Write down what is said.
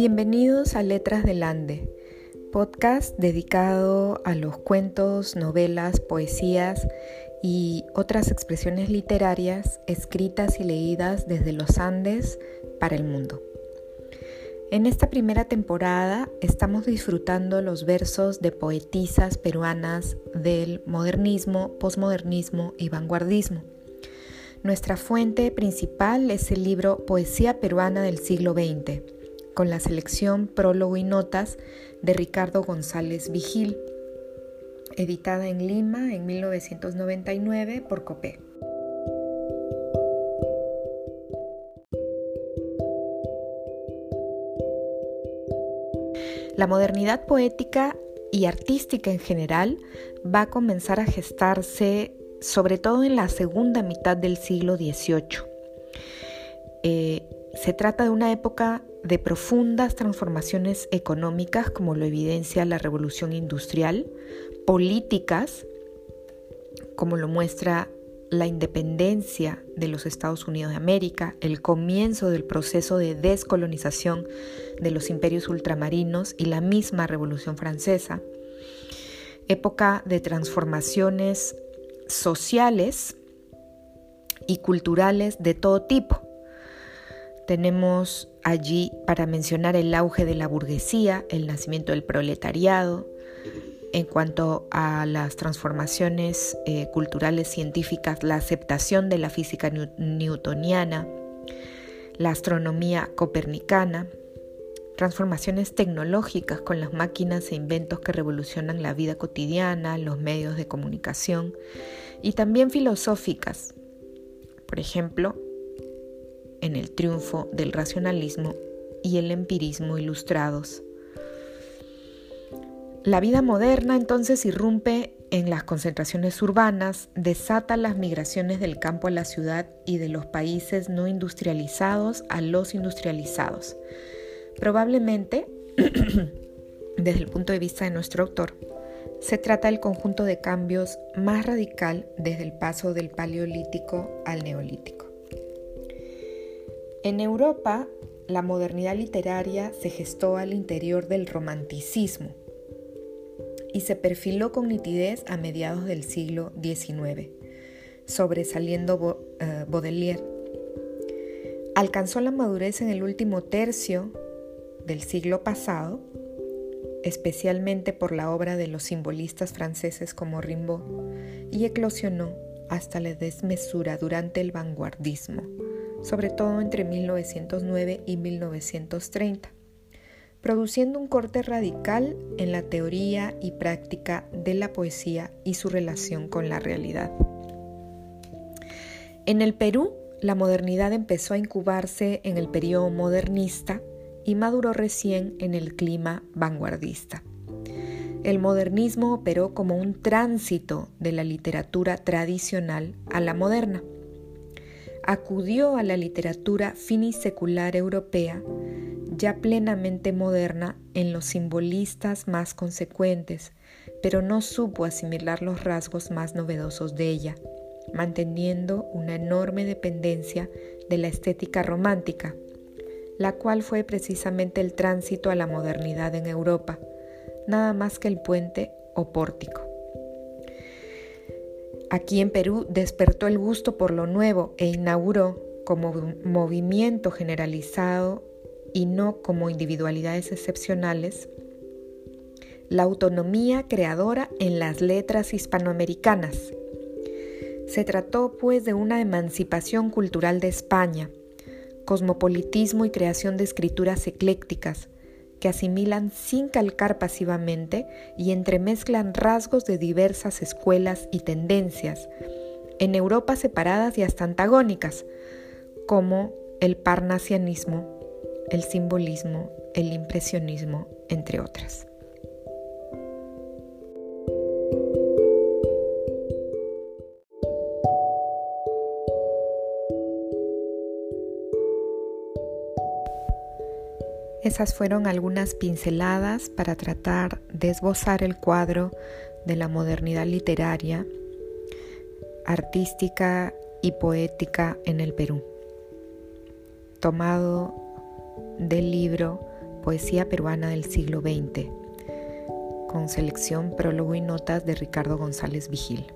Bienvenidos a Letras del Ande, podcast dedicado a los cuentos, novelas, poesías y otras expresiones literarias escritas y leídas desde los Andes para el mundo. En esta primera temporada estamos disfrutando los versos de poetisas peruanas del modernismo, posmodernismo y vanguardismo. Nuestra fuente principal es el libro Poesía peruana del siglo XX con la selección Prólogo y Notas de Ricardo González Vigil, editada en Lima en 1999 por Copé. La modernidad poética y artística en general va a comenzar a gestarse sobre todo en la segunda mitad del siglo XVIII. Eh, se trata de una época de profundas transformaciones económicas, como lo evidencia la revolución industrial, políticas, como lo muestra la independencia de los Estados Unidos de América, el comienzo del proceso de descolonización de los imperios ultramarinos y la misma Revolución Francesa, época de transformaciones sociales y culturales de todo tipo. Tenemos allí para mencionar el auge de la burguesía, el nacimiento del proletariado, en cuanto a las transformaciones eh, culturales científicas, la aceptación de la física newtoniana, la astronomía copernicana, transformaciones tecnológicas con las máquinas e inventos que revolucionan la vida cotidiana, los medios de comunicación, y también filosóficas, por ejemplo, en el triunfo del racionalismo y el empirismo ilustrados. La vida moderna entonces irrumpe en las concentraciones urbanas, desata las migraciones del campo a la ciudad y de los países no industrializados a los industrializados. Probablemente, desde el punto de vista de nuestro autor, se trata del conjunto de cambios más radical desde el paso del paleolítico al neolítico. En Europa, la modernidad literaria se gestó al interior del romanticismo y se perfiló con nitidez a mediados del siglo XIX, sobresaliendo eh, Baudelaire. Alcanzó la madurez en el último tercio del siglo pasado, especialmente por la obra de los simbolistas franceses como Rimbaud, y eclosionó hasta la desmesura durante el vanguardismo sobre todo entre 1909 y 1930, produciendo un corte radical en la teoría y práctica de la poesía y su relación con la realidad. En el Perú, la modernidad empezó a incubarse en el periodo modernista y maduró recién en el clima vanguardista. El modernismo operó como un tránsito de la literatura tradicional a la moderna acudió a la literatura finisecular europea, ya plenamente moderna en los simbolistas más consecuentes, pero no supo asimilar los rasgos más novedosos de ella, manteniendo una enorme dependencia de la estética romántica, la cual fue precisamente el tránsito a la modernidad en Europa, nada más que el puente o pórtico. Aquí en Perú despertó el gusto por lo nuevo e inauguró como movimiento generalizado y no como individualidades excepcionales la autonomía creadora en las letras hispanoamericanas. Se trató pues de una emancipación cultural de España, cosmopolitismo y creación de escrituras eclécticas, que asimilan sin calcar pasivamente y entremezclan rasgos de diversas escuelas y tendencias, en Europa separadas y hasta antagónicas, como el parnasianismo, el simbolismo, el impresionismo, entre otras. Esas fueron algunas pinceladas para tratar de esbozar el cuadro de la modernidad literaria, artística y poética en el Perú, tomado del libro poesía peruana del siglo XX, con selección, prólogo y notas de Ricardo González Vigil.